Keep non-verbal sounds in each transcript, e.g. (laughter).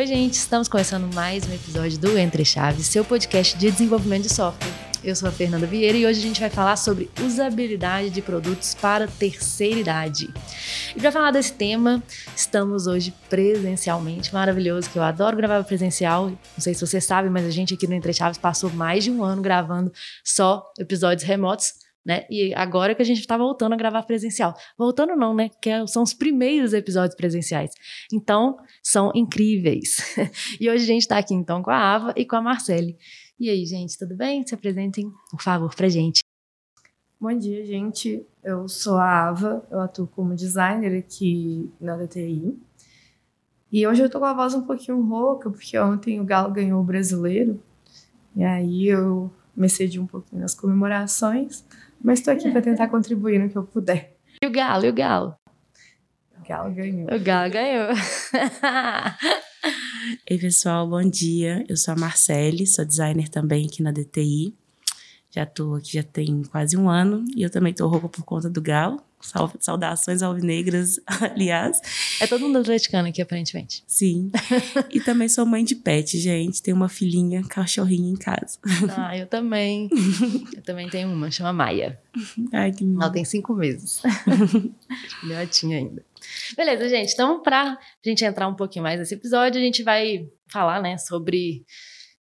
Oi, gente, estamos começando mais um episódio do Entre Chaves, seu podcast de desenvolvimento de software. Eu sou a Fernanda Vieira e hoje a gente vai falar sobre usabilidade de produtos para terceira idade. E para falar desse tema, estamos hoje presencialmente, maravilhoso, que eu adoro gravar presencial. Não sei se você sabe, mas a gente aqui no Entre Chaves passou mais de um ano gravando só episódios remotos né? E agora que a gente está voltando a gravar presencial. Voltando não, né? Que é, são os primeiros episódios presenciais. Então, são incríveis. (laughs) e hoje a gente está aqui então com a Ava e com a Marcele. E aí, gente, tudo bem? Se apresentem, por favor, pra gente. Bom dia, gente. Eu sou a Ava, eu atuo como designer aqui na DTI. E hoje eu tô com a voz um pouquinho rouca, porque ontem o Galo ganhou o brasileiro. E aí eu me cedi um pouquinho nas comemorações. Mas estou aqui para tentar (laughs) contribuir no que eu puder. E o Galo, e o Galo? O Galo ganhou. O Galo ganhou. (laughs) Ei, pessoal, bom dia. Eu sou a Marcele, sou designer também aqui na DTI. Já estou aqui já tem quase um ano e eu também estou roupa por conta do Galo. Saudações alvinegras, (laughs) aliás. É todo mundo atleticano aqui, aparentemente. Sim. e também sou mãe de pet, gente. Tenho uma filhinha, cachorrinha em casa. (laughs) Ah, eu também. eu também tenho uma, chama Maia. Ai, que lindo. Ela tem cinco meses. (laughs) Filhotinha ainda. Beleza, gente. Então, para a gente entrar um pouquinho mais nesse episódio, a gente vai falar, né, sobre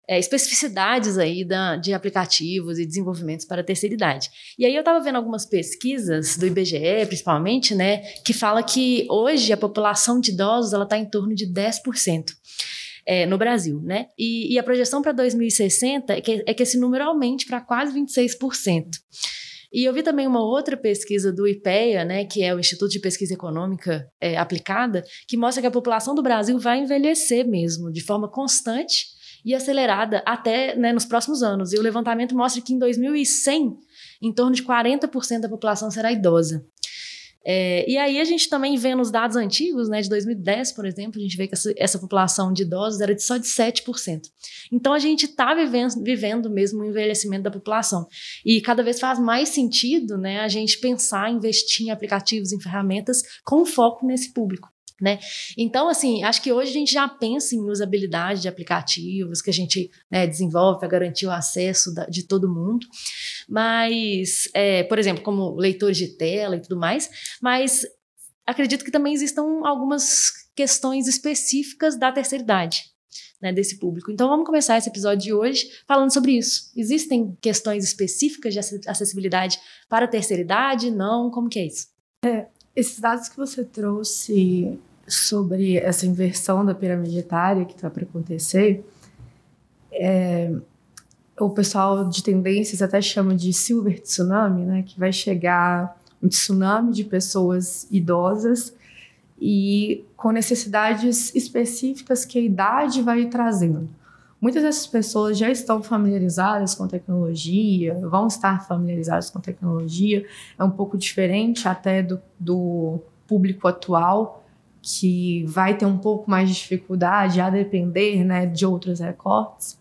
é, especificidades aí da, de aplicativos e desenvolvimentos para a terceira idade. E aí eu estava vendo algumas pesquisas do IBGE, principalmente, né, que fala que hoje a população de idosos ela está em torno de 10%. É, no Brasil, né? E, e a projeção para 2060 é que, é que esse número aumente para quase 26%. E eu vi também uma outra pesquisa do IPEA, né, que é o Instituto de Pesquisa Econômica é, Aplicada, que mostra que a população do Brasil vai envelhecer mesmo, de forma constante e acelerada até né, nos próximos anos. E o levantamento mostra que em 2100, em torno de 40% da população será idosa. É, e aí a gente também vê nos dados antigos, né, de 2010, por exemplo, a gente vê que essa, essa população de idosos era de só de 7%. Então a gente está vivendo, vivendo mesmo o envelhecimento da população. E cada vez faz mais sentido né, a gente pensar, investir em aplicativos, em ferramentas com foco nesse público né? Então, assim, acho que hoje a gente já pensa em usabilidade de aplicativos que a gente né, desenvolve para garantir o acesso da, de todo mundo, mas, é, por exemplo, como leitores de tela e tudo mais, mas acredito que também existam algumas questões específicas da terceira idade, né, desse público. Então vamos começar esse episódio de hoje falando sobre isso. Existem questões específicas de acessibilidade para a terceira idade? Não? Como que é isso? É, esses dados que você trouxe sobre essa inversão da pirâmide etária que está para acontecer, é, o pessoal de tendências até chama de silver tsunami, né? Que vai chegar um tsunami de pessoas idosas e com necessidades específicas que a idade vai trazendo. Muitas dessas pessoas já estão familiarizadas com tecnologia, vão estar familiarizadas com tecnologia, é um pouco diferente até do, do público atual, que vai ter um pouco mais de dificuldade a depender né, de outros recortes,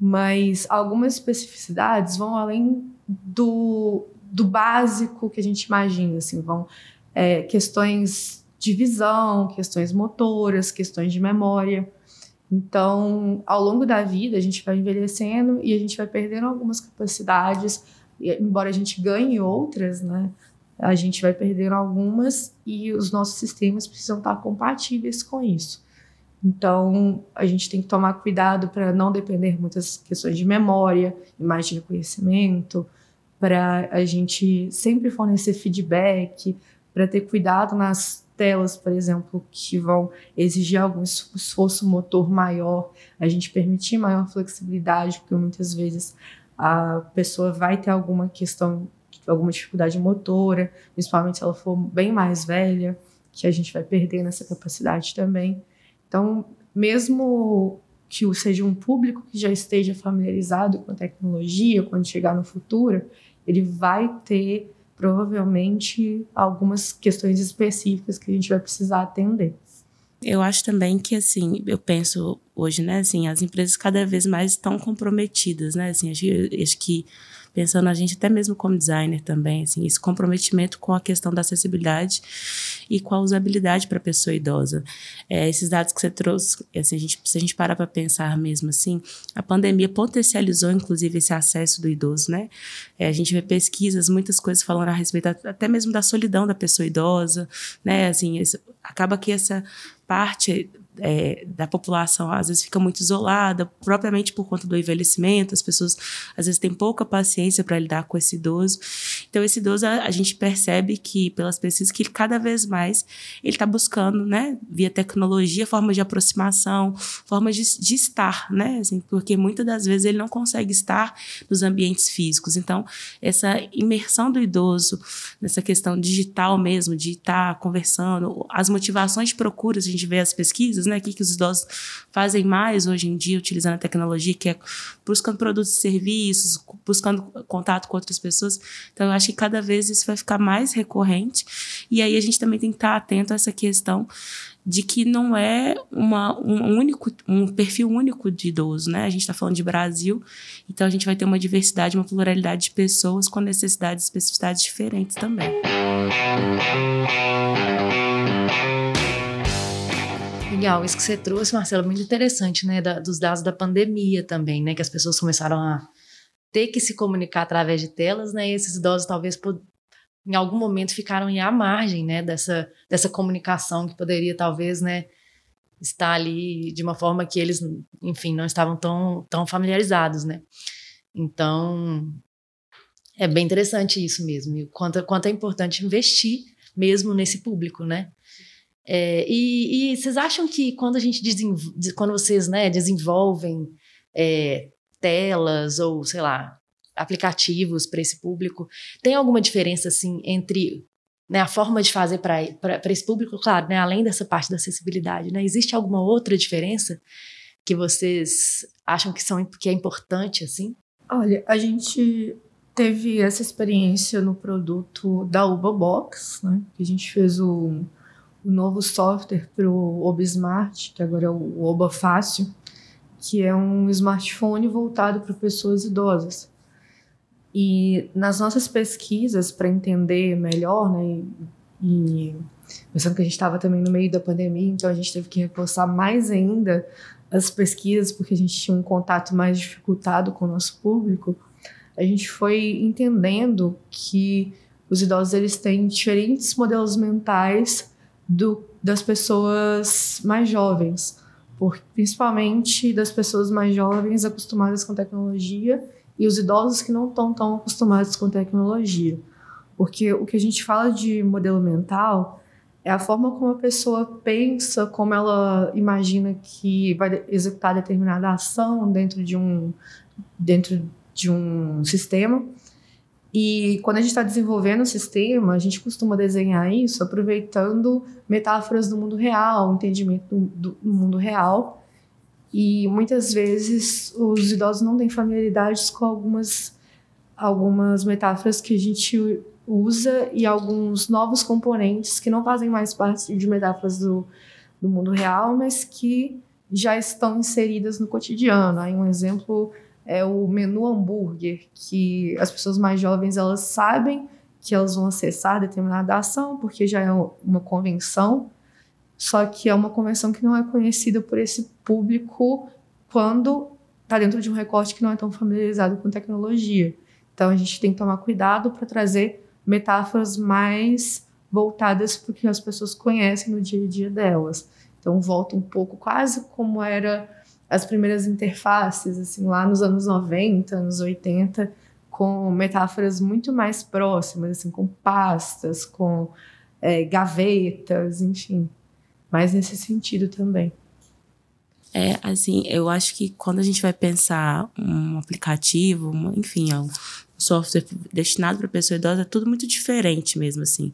mas algumas especificidades vão além do, do básico que a gente imagina, assim, vão é, questões de visão, questões motoras, questões de memória. Então, ao longo da vida, a gente vai envelhecendo e a gente vai perdendo algumas capacidades, embora a gente ganhe outras, né? A gente vai perdendo algumas e os nossos sistemas precisam estar compatíveis com isso. Então, a gente tem que tomar cuidado para não depender muitas questões de memória, imagem de reconhecimento, para a gente sempre fornecer feedback, para ter cuidado nas telas, por exemplo, que vão exigir algum esforço motor maior, a gente permitir maior flexibilidade, porque muitas vezes a pessoa vai ter alguma questão, alguma dificuldade motora, principalmente se ela for bem mais velha, que a gente vai perdendo essa capacidade também. Então, mesmo que seja um público que já esteja familiarizado com a tecnologia, quando chegar no futuro, ele vai ter provavelmente algumas questões específicas que a gente vai precisar atender. Eu acho também que, assim, eu penso hoje, né? Assim, as empresas cada vez mais estão comprometidas, né? Assim, acho, acho que pensando a gente até mesmo como designer também, assim, esse comprometimento com a questão da acessibilidade e com a usabilidade para a pessoa idosa. É, esses dados que você trouxe, assim, a gente, se a gente parar para pensar mesmo assim, a pandemia potencializou inclusive esse acesso do idoso, né? É, a gente vê pesquisas, muitas coisas falando a respeito até mesmo da solidão da pessoa idosa, né? Assim, acaba que essa parte é, da população às vezes fica muito isolada, propriamente por conta do envelhecimento, as pessoas às vezes têm pouca paciência para lidar com esse idoso. Então, esse idoso, a, a, gente percebe que, pelas pesquisas, que cada vez mais ele está buscando, né, via tecnologia, formas de aproximação, formas de, de estar, né, assim, porque muitas das vezes ele não consegue estar nos ambientes físicos. Então, essa imersão do idoso nessa questão digital mesmo, de estar tá conversando, as motivações de procura, a gente vê as pesquisas, né? O que, que os idosos fazem mais hoje em dia, utilizando a tecnologia, que é buscando produtos e serviços, buscando contato com outras pessoas. Então, eu acho que cada vez isso vai ficar mais recorrente. E aí a gente também tem que estar atento a essa questão de que não é uma, um único um perfil único de idoso, né? A gente está falando de Brasil, então a gente vai ter uma diversidade, uma pluralidade de pessoas com necessidades e especificidades diferentes também. Legal, isso que você trouxe, Marcelo, muito interessante, né? Da, dos dados da pandemia também, né? Que as pessoas começaram a ter que se comunicar através de telas, né? E esses idosos talvez em algum momento ficaram à margem, né? Dessa, dessa comunicação que poderia talvez, né? Estar ali de uma forma que eles, enfim, não estavam tão, tão familiarizados, né? Então, é bem interessante isso mesmo. E quanto, quanto é importante investir mesmo nesse público, né? É, e, e, vocês acham que quando a gente desenvolve, quando vocês né, desenvolvem é, telas ou sei lá aplicativos para esse público, tem alguma diferença assim entre né, a forma de fazer para esse público, claro, né, além dessa parte da acessibilidade, né, existe alguma outra diferença que vocês acham que são que é importante assim? Olha, a gente teve essa experiência no produto da Uba Box, né, que a gente fez o o novo software para o OBSmart, que agora é o Oba Fácil, que é um smartphone voltado para pessoas idosas. E nas nossas pesquisas, para entender melhor, né, e pensando que a gente estava também no meio da pandemia, então a gente teve que reforçar mais ainda as pesquisas, porque a gente tinha um contato mais dificultado com o nosso público, a gente foi entendendo que os idosos eles têm diferentes modelos mentais do, das pessoas mais jovens, por, principalmente das pessoas mais jovens acostumadas com tecnologia e os idosos que não estão tão acostumados com tecnologia. Porque o que a gente fala de modelo mental é a forma como a pessoa pensa, como ela imagina que vai executar determinada ação dentro de um, dentro de um sistema e quando a gente está desenvolvendo o sistema, a gente costuma desenhar isso aproveitando metáforas do mundo real, entendimento do, do mundo real. E muitas vezes os idosos não têm familiaridades com algumas, algumas metáforas que a gente usa e alguns novos componentes que não fazem mais parte de metáforas do, do mundo real, mas que já estão inseridas no cotidiano. Aí um exemplo é o menu hambúrguer, que as pessoas mais jovens elas sabem que elas vão acessar determinada ação, porque já é uma convenção, só que é uma convenção que não é conhecida por esse público quando está dentro de um recorte que não é tão familiarizado com tecnologia. Então a gente tem que tomar cuidado para trazer metáforas mais voltadas para o que as pessoas conhecem no dia a dia delas. Então volta um pouco quase como era as primeiras interfaces, assim, lá nos anos 90, anos 80, com metáforas muito mais próximas, assim, com pastas, com é, gavetas, enfim. Mas nesse sentido também. É, assim, eu acho que quando a gente vai pensar um aplicativo, enfim, software destinado para pessoa idosa, é tudo muito diferente mesmo, assim.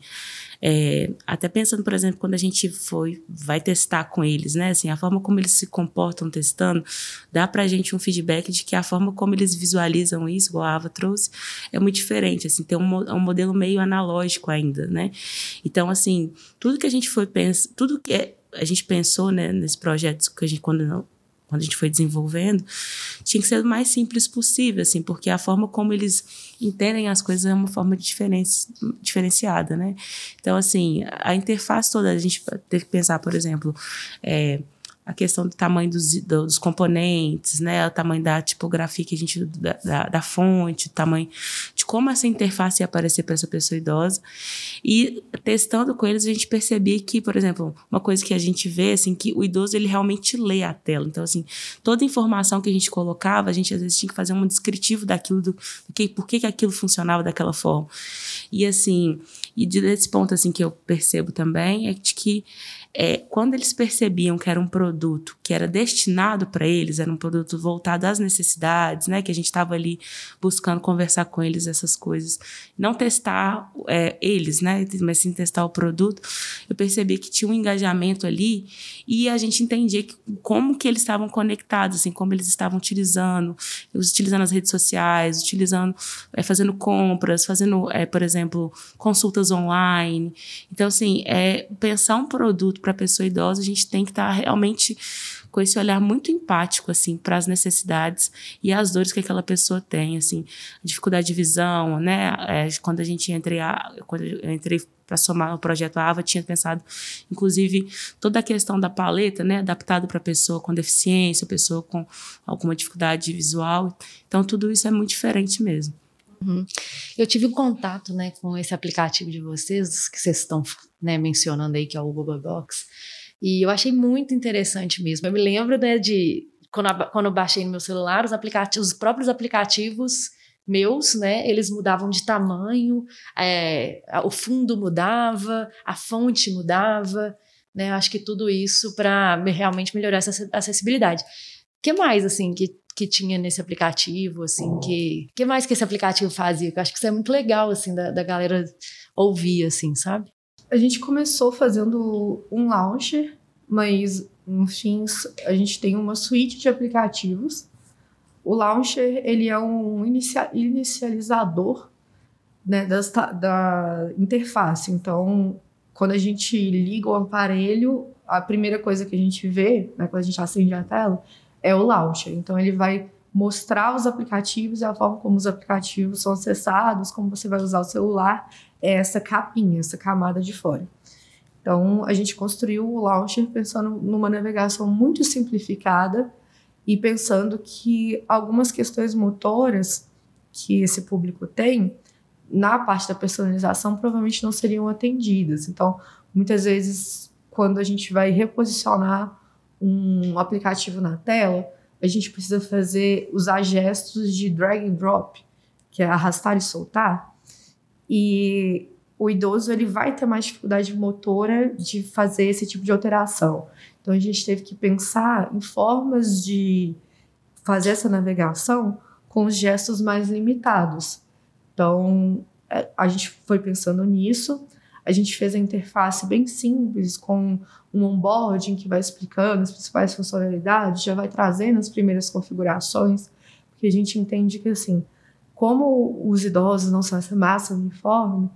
É, até pensando, por exemplo, quando a gente foi, vai testar com eles, né? Assim, a forma como eles se comportam testando, dá pra gente um feedback de que a forma como eles visualizam isso, igual a Ava trouxe, é muito diferente, assim, tem um, um modelo meio analógico ainda, né? Então, assim, tudo que a gente foi pensar, tudo que é, a gente pensou, né, nesse projeto, que a gente, quando quando a gente foi desenvolvendo, tinha que ser o mais simples possível, assim, porque a forma como eles entendem as coisas é uma forma diferenci, diferenciada, né? Então, assim, a interface toda, a gente tem que pensar, por exemplo, é, a questão do tamanho dos, dos componentes, né, o tamanho da tipografia que a gente da, da, da fonte, o tamanho de como essa interface ia aparecer para essa pessoa idosa. E testando com eles a gente percebia que, por exemplo, uma coisa que a gente vê assim que o idoso ele realmente lê a tela. Então assim, toda informação que a gente colocava, a gente às vezes tinha que fazer um descritivo daquilo do, do que por que, que aquilo funcionava daquela forma. E assim, e desse ponto assim que eu percebo também é de que é, quando eles percebiam que era um produto que era destinado para eles, era um produto voltado às necessidades, né, que a gente estava ali buscando conversar com eles essas coisas, não testar é, eles, né, mas sim testar o produto, eu percebi que tinha um engajamento ali e a gente entendia que, como que eles estavam conectados, assim, como eles estavam utilizando, utilizando as redes sociais, utilizando, é, fazendo compras, fazendo, é, por exemplo, consultas online. Então, assim, é pensar um produto para a pessoa idosa, a gente tem que estar tá realmente com esse olhar muito empático assim para as necessidades e as dores que aquela pessoa tem, assim, dificuldade de visão, né? É, quando a gente entrei a, quando eu entrei para somar o projeto AVA, tinha pensado, inclusive, toda a questão da paleta, né, adaptado para pessoa com deficiência, pessoa com alguma dificuldade visual. Então, tudo isso é muito diferente mesmo. Uhum. Eu tive um contato, né, com esse aplicativo de vocês, que vocês estão né, mencionando aí, que é o Google Docs, e eu achei muito interessante mesmo. Eu me lembro, né, de quando, quando eu baixei no meu celular, os aplicativos, os próprios aplicativos meus, né, eles mudavam de tamanho, é, o fundo mudava, a fonte mudava, né, acho que tudo isso para realmente melhorar essa acessibilidade. O que mais, assim, que que tinha nesse aplicativo, assim, que que mais que esse aplicativo fazia? Eu acho que isso é muito legal, assim, da, da galera ouvir, assim, sabe? A gente começou fazendo um launcher, mas, enfim, a gente tem uma suíte de aplicativos. O launcher, ele é um inicia inicializador né, das, da interface. Então, quando a gente liga o aparelho, a primeira coisa que a gente vê, né, quando a gente acende a tela, é o launcher. Então ele vai mostrar os aplicativos e a forma como os aplicativos são acessados, como você vai usar o celular, é essa capinha, essa camada de fora. Então a gente construiu o launcher pensando numa navegação muito simplificada e pensando que algumas questões motoras que esse público tem na parte da personalização provavelmente não seriam atendidas. Então, muitas vezes, quando a gente vai reposicionar um aplicativo na tela, a gente precisa fazer usar gestos de drag and drop, que é arrastar e soltar. E o idoso ele vai ter mais dificuldade motora de fazer esse tipo de alteração. Então a gente teve que pensar em formas de fazer essa navegação com os gestos mais limitados. Então é, a gente foi pensando nisso. A gente fez a interface bem simples, com um onboarding que vai explicando as principais funcionalidades, já vai trazendo as primeiras configurações, porque a gente entende que, assim, como os idosos não são essa massa uniforme,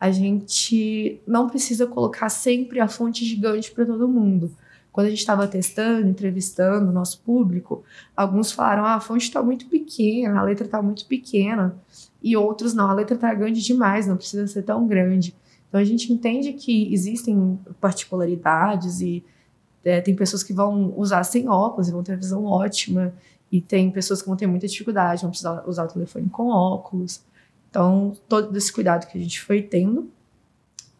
a gente não precisa colocar sempre a fonte gigante para todo mundo. Quando a gente estava testando, entrevistando o nosso público, alguns falaram: ah, a fonte está muito pequena, a letra está muito pequena. E outros, não, a letra está grande demais, não precisa ser tão grande. Então a gente entende que existem particularidades e é, tem pessoas que vão usar sem óculos e vão ter visão ótima, e tem pessoas que vão ter muita dificuldade, vão precisar usar o telefone com óculos. Então, todo esse cuidado que a gente foi tendo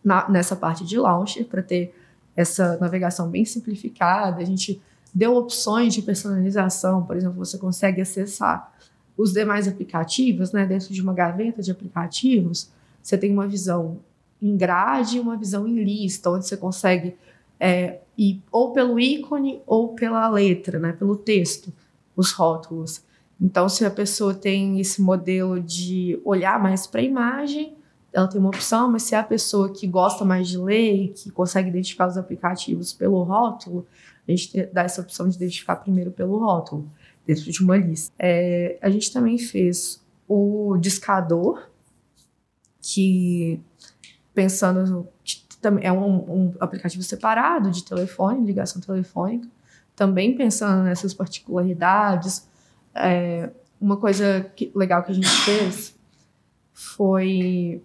na, nessa parte de launcher para ter essa navegação bem simplificada, a gente deu opções de personalização, por exemplo, você consegue acessar os demais aplicativos, né, dentro de uma gaveta de aplicativos, você tem uma visão em grade e uma visão em lista, onde você consegue é, ir ou pelo ícone ou pela letra, né, pelo texto, os rótulos. Então, se a pessoa tem esse modelo de olhar mais para a imagem, ela tem uma opção, mas se é a pessoa que gosta mais de ler e que consegue identificar os aplicativos pelo rótulo, a gente dá essa opção de identificar primeiro pelo rótulo, dentro de uma lista. É, a gente também fez o discador, que pensando é um, um, aplicativo separado de telefone, ligação telefônica. também pensando nessas particularidades, é, uma coisa que, legal que a gente fez foi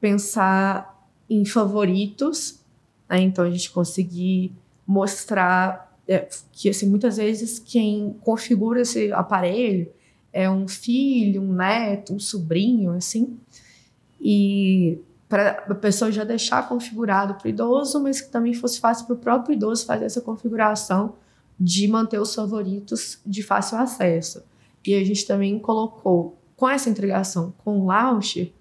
pensar em favoritos, né? então a gente conseguir mostrar é, que assim muitas vezes quem configura esse aparelho é um filho, um neto, um sobrinho, assim, e para a pessoa já deixar configurado para o idoso, mas que também fosse fácil para o próprio idoso fazer essa configuração de manter os favoritos de fácil acesso. E a gente também colocou com essa integração com o launcher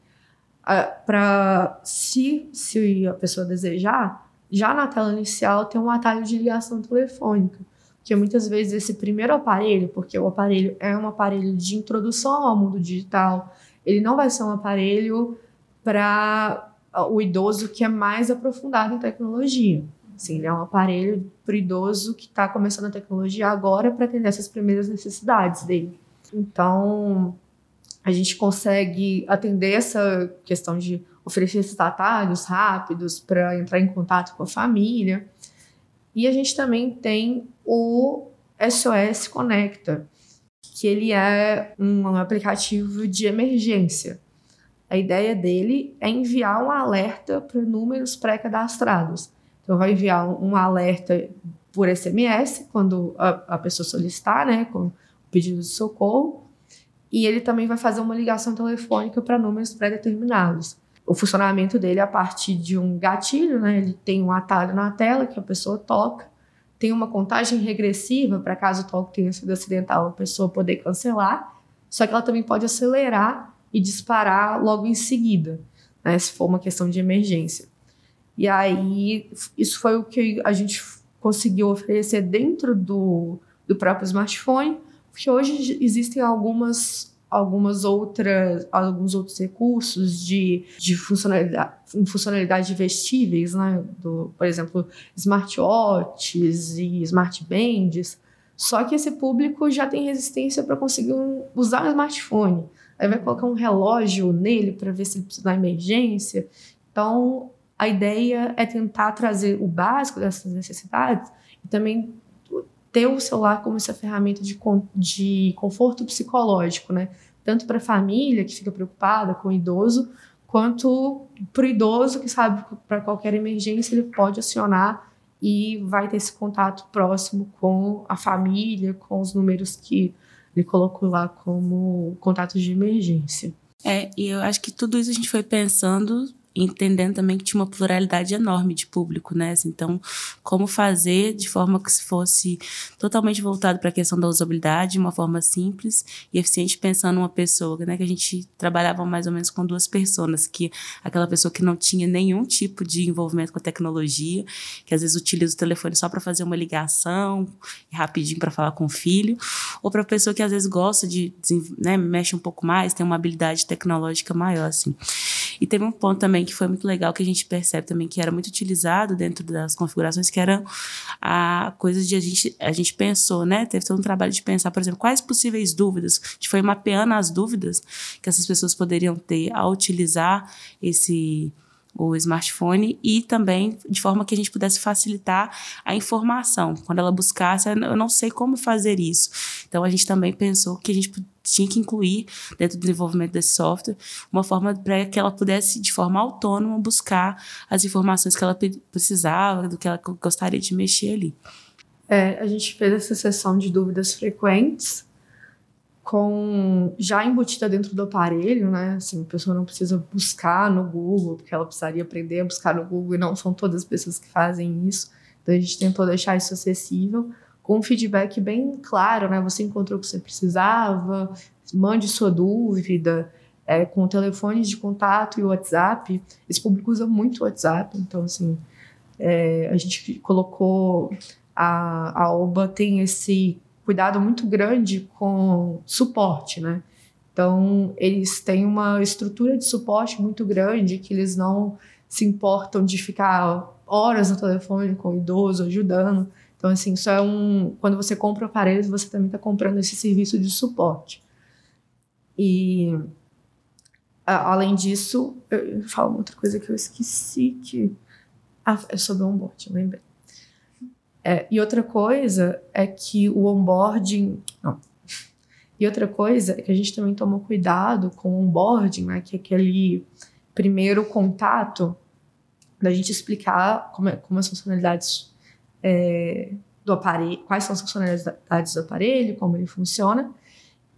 para se, se a pessoa desejar, já na tela inicial tem um atalho de ligação telefônica, que muitas vezes esse primeiro aparelho, porque o aparelho é um aparelho de introdução ao mundo digital, ele não vai ser um aparelho para o idoso que é mais aprofundado em tecnologia. Assim, ele é um aparelho para o idoso que está começando a tecnologia agora para atender essas primeiras necessidades dele. Então, a gente consegue atender essa questão de oferecer esses atalhos rápidos para entrar em contato com a família. E a gente também tem o SOS Conecta, que ele é um aplicativo de emergência. A ideia dele é enviar um alerta para números pré-cadastrados. Então, vai enviar um alerta por SMS, quando a, a pessoa solicitar, né, com o pedido de socorro, e ele também vai fazer uma ligação telefônica para números pré-determinados. O funcionamento dele é a partir de um gatilho, né? Ele tem um atalho na tela que a pessoa toca, tem uma contagem regressiva para caso o toque tenha sido acidental, a pessoa poder cancelar, só que ela também pode acelerar e disparar logo em seguida, né? Se for uma questão de emergência. E aí, isso foi o que a gente conseguiu oferecer dentro do, do próprio smartphone, porque hoje existem algumas algumas outras alguns outros recursos de, de funcionalidade, funcionalidade vestíveis, né? Do, por exemplo, smartwatches e smartbands. Só que esse público já tem resistência para conseguir usar um smartphone. Aí vai colocar um relógio nele para ver se ele precisa da emergência. Então, a ideia é tentar trazer o básico dessas necessidades e também ter o celular como essa ferramenta de, de conforto psicológico, né? Tanto para a família que fica preocupada com o idoso, quanto para o idoso que sabe para qualquer emergência ele pode acionar e vai ter esse contato próximo com a família, com os números que ele colocou lá como contatos de emergência. É, e eu acho que tudo isso a gente foi pensando entendendo também que tinha uma pluralidade enorme de público, né? Assim, então, como fazer de forma que se fosse totalmente voltado para a questão da usabilidade, de uma forma simples e eficiente, pensando numa pessoa, né? Que a gente trabalhava mais ou menos com duas pessoas, que aquela pessoa que não tinha nenhum tipo de envolvimento com a tecnologia, que às vezes utiliza o telefone só para fazer uma ligação rapidinho para falar com o filho, ou para a pessoa que às vezes gosta de, né, mexe um pouco mais, tem uma habilidade tecnológica maior, assim. E teve um ponto também que foi muito legal que a gente percebe também que era muito utilizado dentro das configurações, que era a coisa de a gente, a gente pensou, né? Teve todo um trabalho de pensar, por exemplo, quais possíveis dúvidas. A gente foi mapeando as dúvidas que essas pessoas poderiam ter ao utilizar esse o smartphone e também de forma que a gente pudesse facilitar a informação. Quando ela buscasse, eu não sei como fazer isso. Então a gente também pensou que a gente tinha que incluir dentro do desenvolvimento desse software uma forma para que ela pudesse de forma autônoma buscar as informações que ela precisava, do que ela gostaria de mexer ali. É, a gente fez essa sessão de dúvidas frequentes com já embutida dentro do aparelho, né? Assim, a pessoa não precisa buscar no Google, porque ela precisaria aprender a buscar no Google e não são todas as pessoas que fazem isso. Então a gente tentou deixar isso acessível com um feedback bem claro, né? Você encontrou o que você precisava, mande sua dúvida, é, com telefones de contato e WhatsApp. Esse público usa muito o WhatsApp, então assim, é, a gente colocou a, a OBA tem esse cuidado muito grande com suporte, né? Então, eles têm uma estrutura de suporte muito grande que eles não se importam de ficar horas no telefone com o idoso ajudando. Então, assim, isso é um. Quando você compra aparelhos, você também está comprando esse serviço de suporte. E, a, além disso, eu falo uma outra coisa que eu esqueci que. Ah, é sobre o onboard, lembrei. É, e outra coisa é que o onboarding. Não. E outra coisa é que a gente também tomou cuidado com o onboarding, né, que é aquele primeiro contato da gente explicar como, é, como as funcionalidades é, do aparelho, quais são as funcionalidades do aparelho, como ele funciona.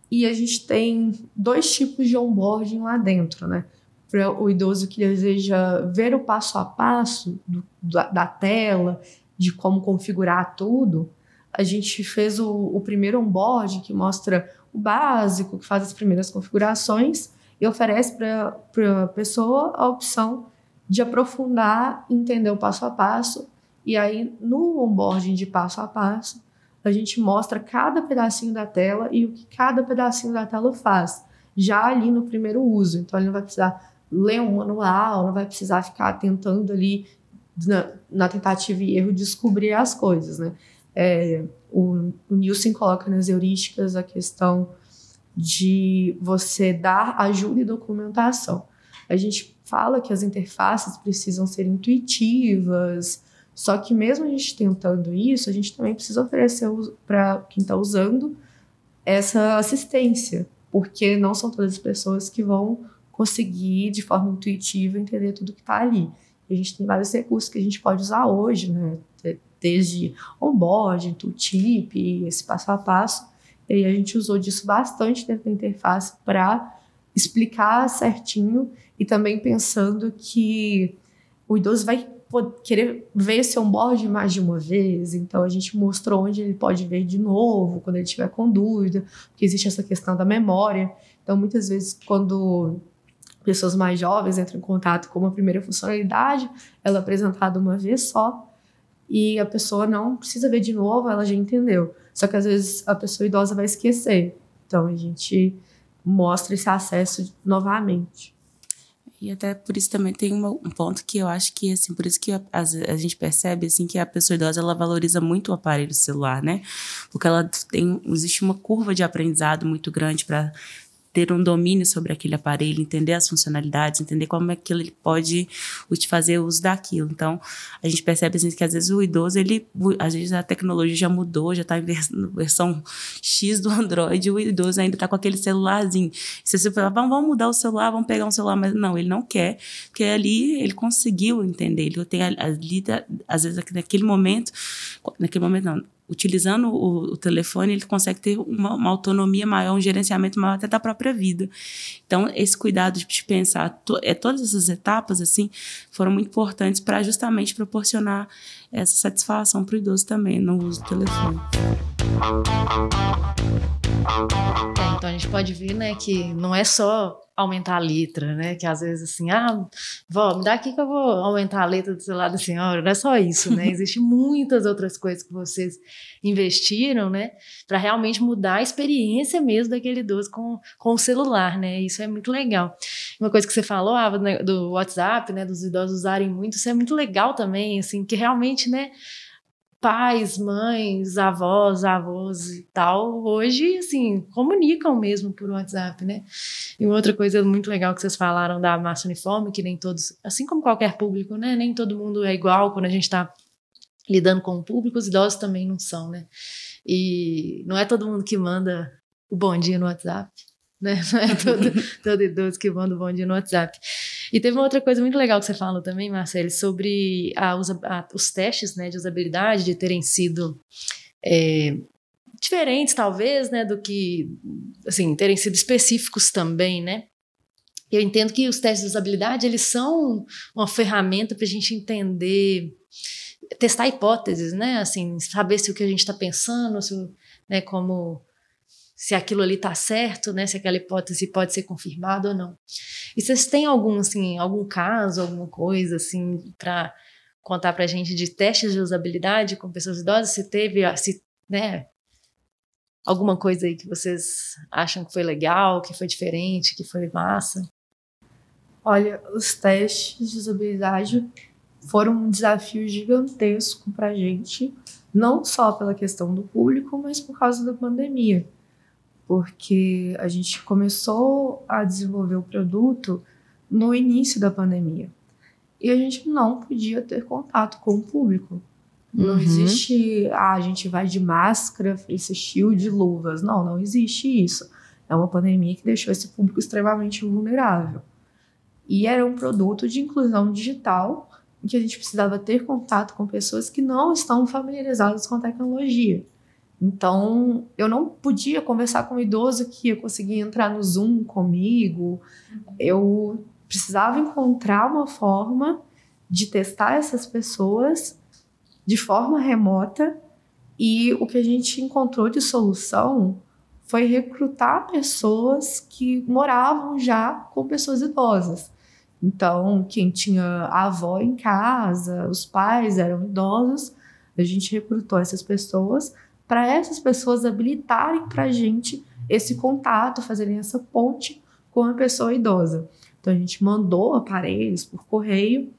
E a gente tem dois tipos de onboarding lá dentro, né? Para o idoso que deseja ver o passo a passo do, da, da, tela, de como configurar tudo, a gente fez o, o primeiro onboarding que mostra o básico, que faz as primeiras configurações e oferece para a pessoa a opção de aprofundar, entender o passo a passo. E aí, no onboarding de passo a passo, a gente mostra cada pedacinho da tela e o que cada pedacinho da tela faz, já ali no primeiro uso. Então, ele não vai precisar ler um manual, não vai precisar ficar tentando ali, na, na tentativa e erro, descobrir as coisas, né? É, o, o Nielsen coloca nas heurísticas a questão de você dar ajuda e documentação. A gente fala que as interfaces precisam ser intuitivas, só que mesmo a gente tentando isso, a gente também precisa oferecer para quem está usando essa assistência, porque não são todas as pessoas que vão conseguir de forma intuitiva entender tudo que está ali. A gente tem vários recursos que a gente pode usar hoje, né? Desde onboarding, tooltip, esse passo a passo. E a gente usou disso bastante dentro da interface para explicar certinho e também pensando que o idoso vai querer ver esse onboard mais de uma vez, então a gente mostrou onde ele pode ver de novo, quando ele estiver com dúvida, porque existe essa questão da memória. Então, muitas vezes, quando pessoas mais jovens entram em contato com uma primeira funcionalidade, ela é apresentada uma vez só, e a pessoa não precisa ver de novo, ela já entendeu. Só que às vezes a pessoa idosa vai esquecer. Então, a gente mostra esse acesso novamente. E até por isso também tem uma, um ponto que eu acho que, assim, por isso que a, a, a, gente percebe, assim, que a pessoa idosa, ela valoriza muito o aparelho celular, né? Porque ela tem, existe uma curva de aprendizado muito grande para ter um domínio sobre aquele aparelho, entender as funcionalidades, entender como é que ele pode fazer uso daquilo. Então, a gente percebe assim, que às vezes o idoso, ele, às vezes a tecnologia já mudou, já está em vers versão X do (laughs) Android, e o idoso ainda está com aquele celularzinho. Se você falar, vamos, mudar o celular, vamos pegar um celular, mas não, ele não quer, porque ali ele conseguiu entender, ele tem ali, às vezes naquele momento, naquele momento não, utilizando o, o, telefone, ele consegue ter uma, uma, autonomia maior, um gerenciamento maior até da própria vida. Então, esse cuidado de pensar to, é, todas essas etapas, assim, foram muito importantes para justamente proporcionar essa satisfação para o idoso também no uso do telefone. É, então a gente pode ver, né, que não é só aumentar a letra, né? Que às vezes assim, ah, vó, me dá aqui que eu vou aumentar a letra do celular da senhora. Não é só isso, né? (laughs) Existem muitas outras coisas que vocês investiram, né? Para realmente mudar a experiência mesmo daquele idoso com, com o celular, né? Isso é muito legal. Uma coisa que você falou, ah, do WhatsApp, né? Dos idosos usarem muito, isso é muito legal também, assim, que realmente, né? Pais, mães, avós, avós e tal, hoje, assim, comunicam mesmo por WhatsApp, né? E outra coisa muito legal que vocês falaram da massa uniforme, que nem todos, assim como qualquer público, né? Nem todo mundo é igual quando a gente está lidando com o público, os idosos também não são, né? E não é todo mundo que manda o bom dia no WhatsApp, né? (laughs) Não é todo, (laughs) todo idoso que manda o bom dia no WhatsApp. E teve uma outra coisa muito legal que você falou também, Marcelo, sobre a, a, os testes né, de usabilidade, de terem sido é, diferentes, talvez, né, do que, assim, terem sido específicos também, né? Eu entendo que os testes de usabilidade, eles são uma ferramenta para a gente entender, testar hipóteses, né? Assim, saber se o que a gente está pensando, se, né, como se aquilo ali está certo, né? Se aquela hipótese pode ser confirmada ou não. E vocês têm algum assim, algum caso, alguma coisa assim para contar para a gente de testes de usabilidade com pessoas idosas? Se teve, se, né? Alguma coisa aí que vocês acham que foi legal, que foi diferente, que foi massa? Olha, os testes de usabilidade foram um desafio gigantesco para a gente, não só pela questão do público, mas por causa da pandemia porque a gente começou a desenvolver o produto no início da pandemia e a gente não podia ter contato com o público. Não uhum. existe, ah, a gente vai de máscara, face shield, luvas. Não, não existe isso. É uma pandemia que deixou esse público extremamente vulnerável. E era um produto de inclusão digital em que a gente precisava ter contato com pessoas que não estão familiarizadas com a tecnologia. Então, eu não podia conversar com um idoso que ia conseguir entrar no Zoom comigo. Eu precisava encontrar uma forma de testar essas pessoas de forma remota. E o que a gente encontrou de solução foi recrutar pessoas que moravam já com pessoas idosas. Então, quem tinha a avó em casa, os pais eram idosos, a gente recrutou essas pessoas para essas pessoas habilitarem para a gente esse contato, fazerem essa ponte com a pessoa idosa. Então, a gente mandou aparelhos por correio.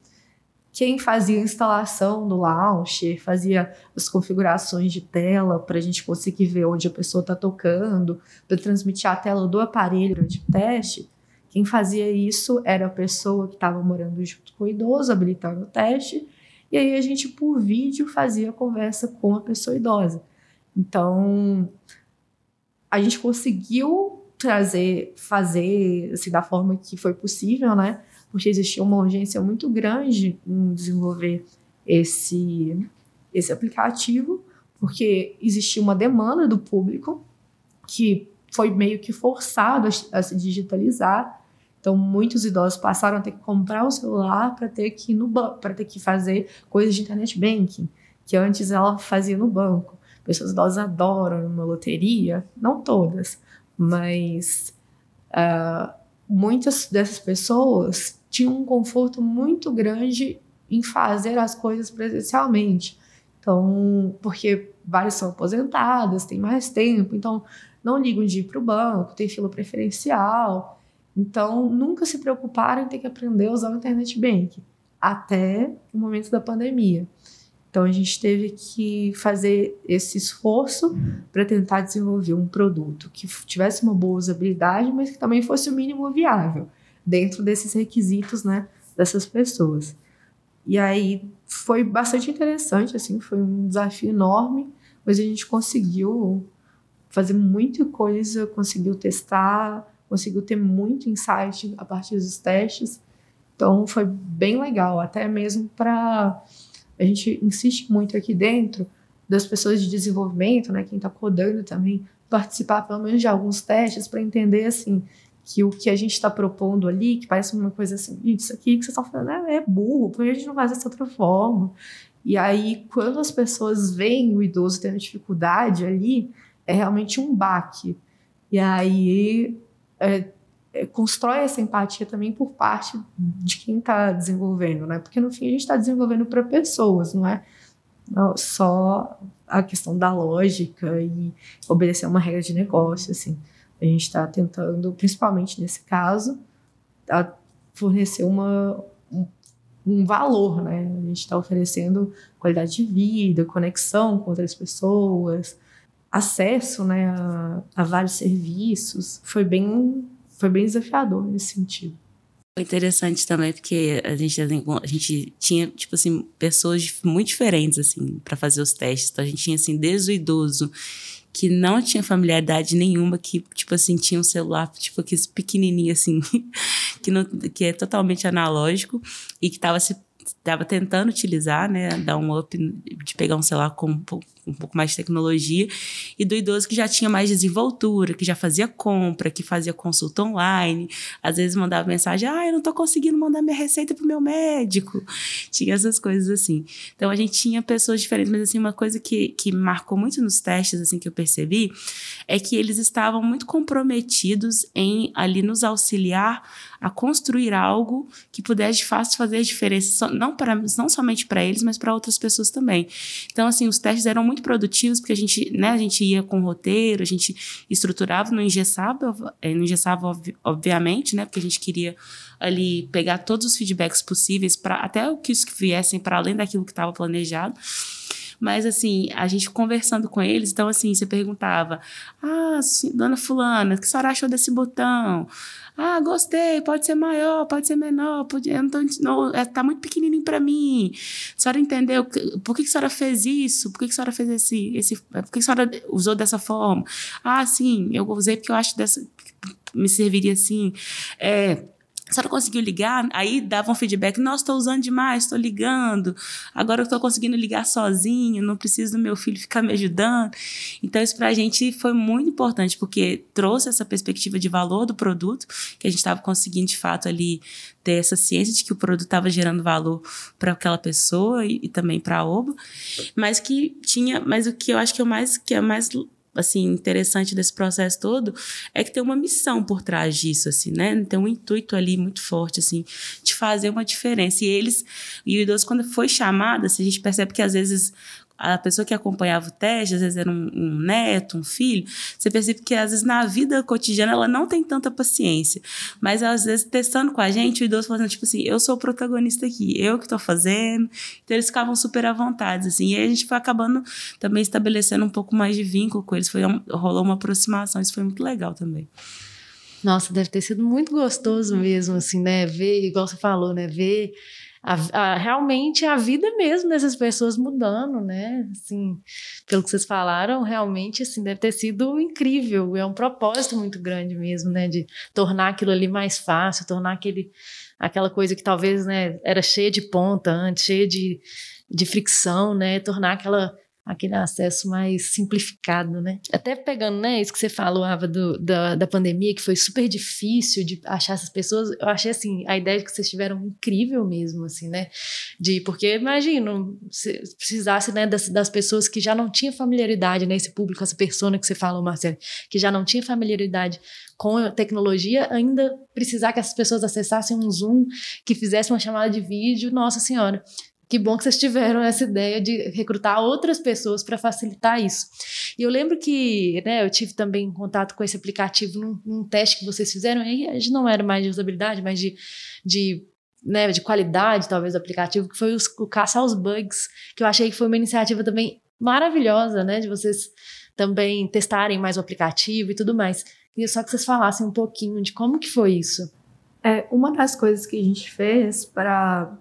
Quem fazia a instalação do launcher, fazia as configurações de tela para a gente conseguir ver onde a pessoa está tocando, para transmitir a tela do aparelho de teste, quem fazia isso era a pessoa que estava morando junto com o idoso, habilitando o teste, e aí a gente, por vídeo, fazia a conversa com a pessoa idosa. Então, a gente conseguiu trazer, fazer assim, da forma que foi possível, né? Porque existia uma urgência muito grande em desenvolver esse, esse aplicativo, porque existia uma demanda do público que foi meio que forçado a, a se digitalizar então, muitos idosos passaram a ter que comprar um celular para ter que no para ter que fazer coisas de internet banking, que antes ela fazia no banco. Pessoas idosas adoram uma loteria, não todas, mas uh, muitas dessas pessoas tinham um conforto muito grande em fazer as coisas presencialmente. Então, porque várias são aposentadas, têm mais tempo, então não ligam de ir para o banco, tem fila preferencial. Então, nunca se preocuparam em ter que aprender a usar o internet bank até o momento da pandemia. Então, a gente teve que fazer esse esforço para tentar desenvolver um produto que tivesse uma boa usabilidade, mas que também fosse o mínimo viável dentro desses requisitos, né, dessas pessoas. E aí foi bastante interessante, assim, foi um desafio enorme, mas a gente conseguiu fazer muita coisa, conseguiu testar, conseguiu ter muito insight a partir dos testes. Então foi bem legal, até mesmo para a gente insiste muito aqui dentro das pessoas de desenvolvimento, né, quem está codando também, participar pelo menos de alguns testes para entender assim que o que a gente está propondo ali, que parece uma coisa assim, isso aqui que vocês estão falando é, é burro, por que a gente não faz dessa outra forma? E aí, quando as pessoas veem o idoso tendo dificuldade ali, é realmente um baque. E aí é, constrói essa empatia também por parte de quem está desenvolvendo, né? Porque no fim a gente está desenvolvendo para pessoas, não é só a questão da lógica e obedecer uma regra de negócio, assim. A gente está tentando, principalmente nesse caso, fornecer uma, um, um valor, né? A gente está oferecendo qualidade de vida, conexão com outras pessoas, acesso né, a, a vários serviços. Foi bem, foi bem desafiador nesse sentido. Foi interessante também porque a gente, a gente tinha, tipo assim, pessoas muito diferentes, assim, para fazer os testes. Então, a gente tinha, assim, desde o idoso que não tinha familiaridade nenhuma, que, tipo assim, tinha um celular, tipo, aquele pequenininho, assim, (laughs) que, não, que é totalmente analógico e que estava se estava tentando utilizar, né, dar um up de pegar um celular com um pouco, um pouco mais de tecnologia, e do idoso que já tinha mais desenvoltura, que já fazia compra, que fazia consulta online, às vezes mandava mensagem, ah, eu não estou conseguindo mandar minha receita pro meu médico, tinha essas coisas assim. Então a gente tinha pessoas diferentes, mas assim, uma coisa que, que marcou muito nos testes, assim, que eu percebi, é que eles estavam muito comprometidos em ali nos auxiliar a construir algo que pudesse de fato fazer diferença, não, para, não somente para eles, mas para outras pessoas também. Então, assim, os testes eram muito produtivos, porque a gente, né, a gente ia com roteiro, a gente estruturava, não engessava, é, não engessava, obviamente, né, porque a gente queria ali pegar todos os feedbacks possíveis, para até o que viessem para além daquilo que estava planejado. Mas, assim, a gente conversando com eles, então, assim, você perguntava: Ah, dona Fulana, o que a senhora achou desse botão? Ah, gostei, pode ser maior, pode ser menor, pode, eu não tô, não, é, tá muito pequenininho para mim. A senhora entendeu? Por que, que a senhora fez isso? Por que, que a senhora fez esse, esse. Por que, que a senhora usou dessa forma? Ah, sim, eu usei porque eu acho dessa. Me serviria assim. É, a senhora conseguiu ligar? Aí dava um feedback. Nossa, estou usando demais, estou ligando. Agora eu estou conseguindo ligar sozinho, não preciso do meu filho ficar me ajudando. Então, isso para a gente foi muito importante, porque trouxe essa perspectiva de valor do produto, que a gente estava conseguindo, de fato, ali ter essa ciência de que o produto estava gerando valor para aquela pessoa e, e também para a Oba, mas que tinha, mas o que eu acho que é mais que é mais assim interessante desse processo todo é que tem uma missão por trás disso assim né? Tem um intuito ali muito forte assim de fazer uma diferença. E eles e o idoso quando foi chamado assim, a gente percebe que às vezes a pessoa que acompanhava o teste, às vezes era um, um, neto, um filho, você percebe que às vezes na vida cotidiana ela não tem tanta paciência. Mas às vezes testando com a gente, o idoso falando, tipo assim, eu sou o protagonista aqui, eu que estou fazendo. Então eles ficavam super à vontade, assim. E aí a gente foi acabando também estabelecendo um pouco mais de vínculo com eles. Foi, rolou uma aproximação, isso foi muito legal também. Nossa, deve ter sido muito gostoso mesmo, assim, né? Ver, igual você falou, né? Ver a, a, realmente a vida mesmo dessas pessoas mudando, né? Assim, pelo que vocês falaram, realmente assim deve ter sido incrível. É um propósito muito grande mesmo, né? De tornar aquilo ali mais fácil, tornar aquele, aquela coisa que talvez né, era cheia de ponta antes, cheia de, de fricção, né? Tornar aquela aquele acesso mais simplificado, né? Até pegando, né, isso que você falou, Ava, do, da, da pandemia, que foi super difícil de achar essas pessoas, eu achei, assim, a ideia que vocês tiveram incrível mesmo, assim, né? De, porque, imagino, se precisasse, né, das, das pessoas que já não tinham familiaridade, né, esse público, essa persona que você falou, Marcelo, que já não tinha familiaridade com a tecnologia, ainda precisar que essas pessoas acessassem um Zoom, que fizessem uma chamada de vídeo, nossa senhora, que bom que vocês tiveram essa ideia de recrutar outras pessoas para facilitar isso. E eu lembro que né, eu tive também contato com esse aplicativo num, num teste que vocês fizeram, e a gente não era mais de usabilidade, mas de, de, né, de qualidade, talvez, do aplicativo, que foi os, o caça aos bugs, que eu achei que foi uma iniciativa também maravilhosa, né, de vocês também testarem mais o aplicativo e tudo mais. Queria só que vocês falassem um pouquinho de como que foi isso. É, uma das coisas que a gente fez para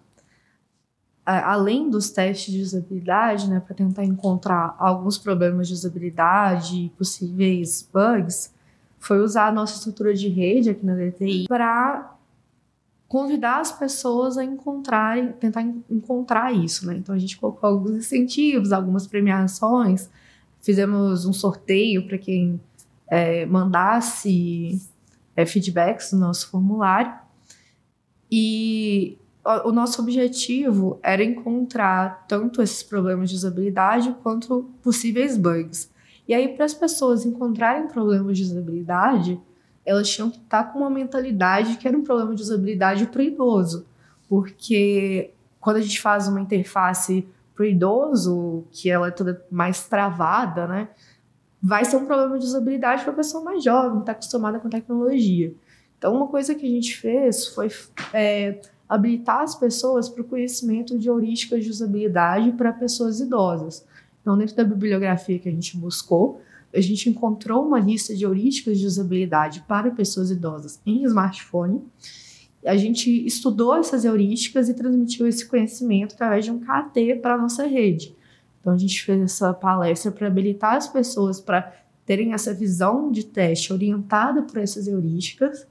além dos testes de usabilidade, né, para tentar encontrar alguns problemas de usabilidade e possíveis bugs, foi usar a nossa estrutura de rede aqui na DTI para convidar as pessoas a encontrarem, tentar encontrar isso, né? Então a gente colocou alguns incentivos, algumas premiações, fizemos um sorteio para quem é, mandasse é, feedbacks no nosso formulário e o nosso objetivo era encontrar tanto esses problemas de usabilidade quanto possíveis bugs. E aí, para as pessoas encontrarem problemas de usabilidade, elas tinham que estar com uma mentalidade que era um problema de usabilidade para o idoso. Porque quando a gente faz uma interface para o idoso, que ela é toda mais travada, né? Vai ser um problema de usabilidade para a pessoa mais jovem, que está acostumada com tecnologia. Então, uma coisa que a gente fez foi é, habilitar as pessoas para o conhecimento de heurísticas de usabilidade para pessoas idosas. Então, dentro da bibliografia que a gente buscou, a gente encontrou uma lista de heurísticas de usabilidade para pessoas idosas em smartphone. A gente estudou essas heurísticas e transmitiu esse conhecimento através de um KT para a nossa rede. Então, a gente fez essa palestra para habilitar as pessoas para terem essa visão de teste orientada por essas heurísticas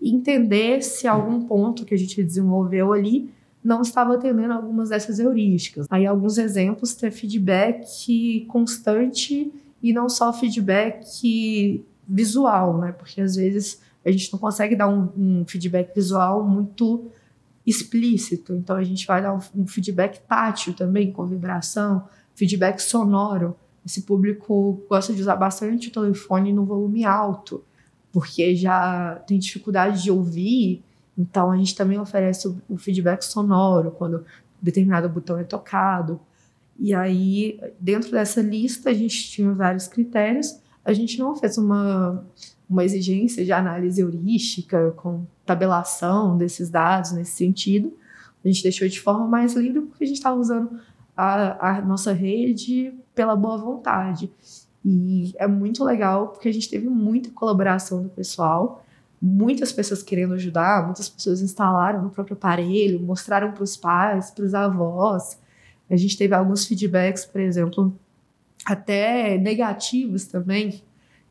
entender se algum ponto que a gente desenvolveu ali não estava atendendo algumas dessas heurísticas. Aí alguns exemplos ter feedback constante e não só feedback visual, né? Porque às vezes a gente não consegue dar um, um feedback visual muito explícito. Então a gente vai dar um, um feedback tátil também, com vibração, feedback sonoro. Esse público gosta de usar bastante o telefone no volume alto porque já tem dificuldade de ouvir, então a gente também oferece o, feedback sonoro quando determinado botão é tocado. E aí, dentro dessa lista, a gente tinha vários critérios. A gente não fez uma, uma exigência de análise heurística com tabelação desses dados nesse sentido. A gente deixou de forma mais livre porque a gente estava usando a, a nossa rede pela boa vontade. E é muito legal porque a gente teve muita colaboração do pessoal, muitas pessoas querendo ajudar, muitas pessoas instalaram no próprio aparelho, mostraram para os pais, para os avós. A gente teve alguns feedbacks, por exemplo, até negativos também,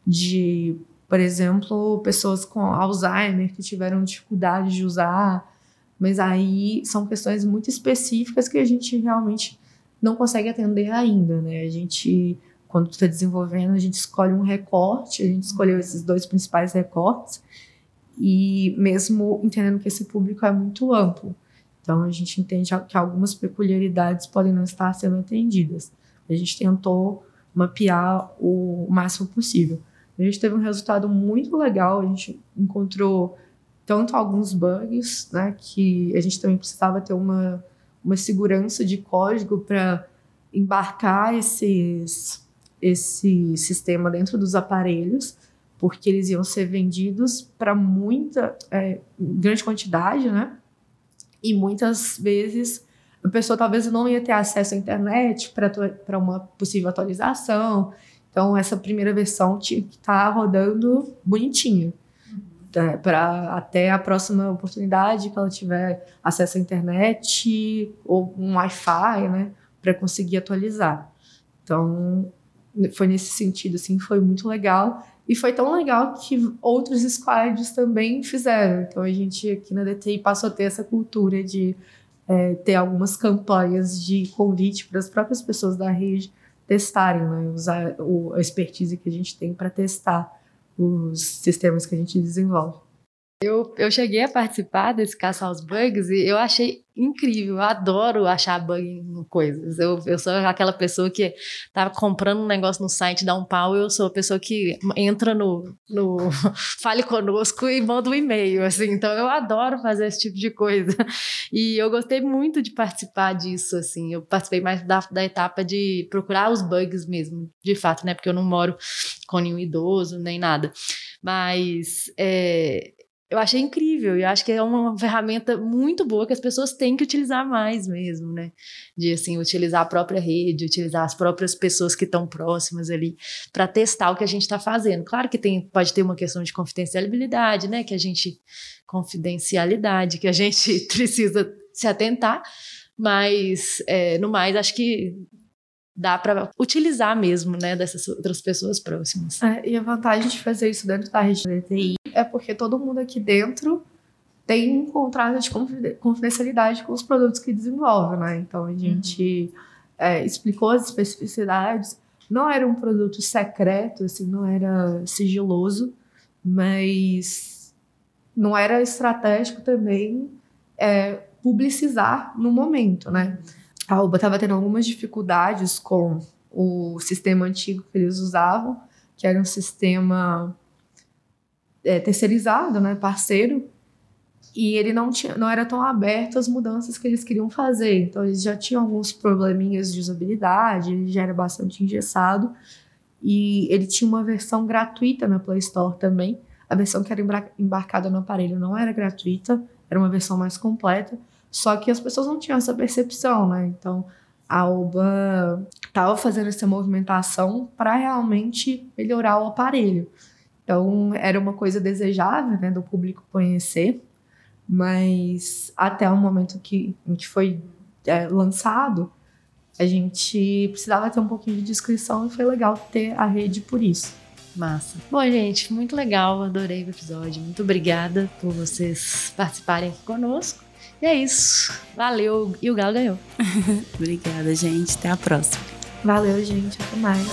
de, por exemplo, pessoas com Alzheimer que tiveram dificuldade de usar, mas aí são questões muito específicas que a gente realmente não consegue atender ainda, né? A gente quando está desenvolvendo, a gente escolhe um recorte, a gente escolheu esses dois principais recortes, e mesmo entendendo que esse público é muito amplo. Então, a gente entende que algumas peculiaridades podem não estar sendo atendidas. A gente tentou mapear o máximo possível. A gente teve um resultado muito legal, a gente encontrou tanto alguns bugs, né, que a gente também precisava ter uma, uma segurança de código para embarcar esses esse sistema dentro dos aparelhos, porque eles iam ser vendidos para muita, é, grande quantidade, né? E muitas vezes a pessoa talvez não ia ter acesso à internet para uma possível atualização. Então, essa primeira versão tinha que estar tá rodando bonitinho. Né? Para até a próxima oportunidade que ela tiver acesso à internet ou um Wi-Fi, né? Para conseguir atualizar. Então, foi nesse sentido, assim, foi muito legal. E foi tão legal que outros squads também fizeram. Então a gente aqui na DTI passou a ter essa cultura de é, ter algumas campanhas de convite para as próprias pessoas da rede testarem, né? usar o, a expertise que a gente tem para testar os sistemas que a gente desenvolve. Eu, eu cheguei a participar desse caça aos bugs e eu achei incrível. Eu adoro achar bug em coisas. Eu, eu sou aquela pessoa que tava comprando um negócio no site, dá um pau, eu sou a pessoa que entra no, no (laughs) Fale Conosco e manda um e-mail, assim. Então eu adoro fazer esse tipo de coisa. E eu gostei muito de participar disso, assim. Eu participei mais da, da etapa de procurar os bugs mesmo, de fato, né? Porque eu não moro com nenhum idoso, nem nada. Mas é, eu achei incrível e acho que é uma ferramenta muito boa que as pessoas têm que utilizar mais mesmo, né? De assim, utilizar a própria rede, utilizar as próprias pessoas que estão próximas ali para testar o que a gente está fazendo. Claro que tem, pode ter uma questão de confidencialidade, né? Que a gente confidencialidade que a gente (laughs) precisa se atentar, mas é, no mais acho que dá para utilizar mesmo, né, dessas outras pessoas próximas. É, e a vantagem de fazer isso dentro da rede da DTI é porque todo mundo aqui dentro tem um contrato de confidencialidade com os produtos que desenvolve, né? Então a gente uhum. é, explicou as especificidades. Não era um produto secreto, assim, não era sigiloso, mas não era estratégico também é, publicizar no momento, né? A Uba estava tendo algumas dificuldades com o sistema antigo que eles usavam, que era um sistema é, terceirizado, né, parceiro, e ele não, tinha, não era tão aberto às mudanças que eles queriam fazer. Então, eles já tinham alguns probleminhas de usabilidade, ele já era bastante engessado, e ele tinha uma versão gratuita na Play Store também. A versão que era embarcada no aparelho não era gratuita, era uma versão mais completa, só que as pessoas não tinham essa percepção, né? Então, a Alba estava fazendo essa movimentação para realmente melhorar o aparelho. Então, era uma coisa desejável, né, do público conhecer, mas até o momento que a gente foi é, lançado, a gente precisava ter um pouquinho de descrição e foi legal ter a rede por isso. Massa. Bom, gente, muito legal, adorei o episódio. Muito obrigada por vocês participarem aqui conosco. E é isso. Valeu. E o Galo ganhou. (laughs) Obrigada, gente. Até a próxima. Valeu, gente. Até mais.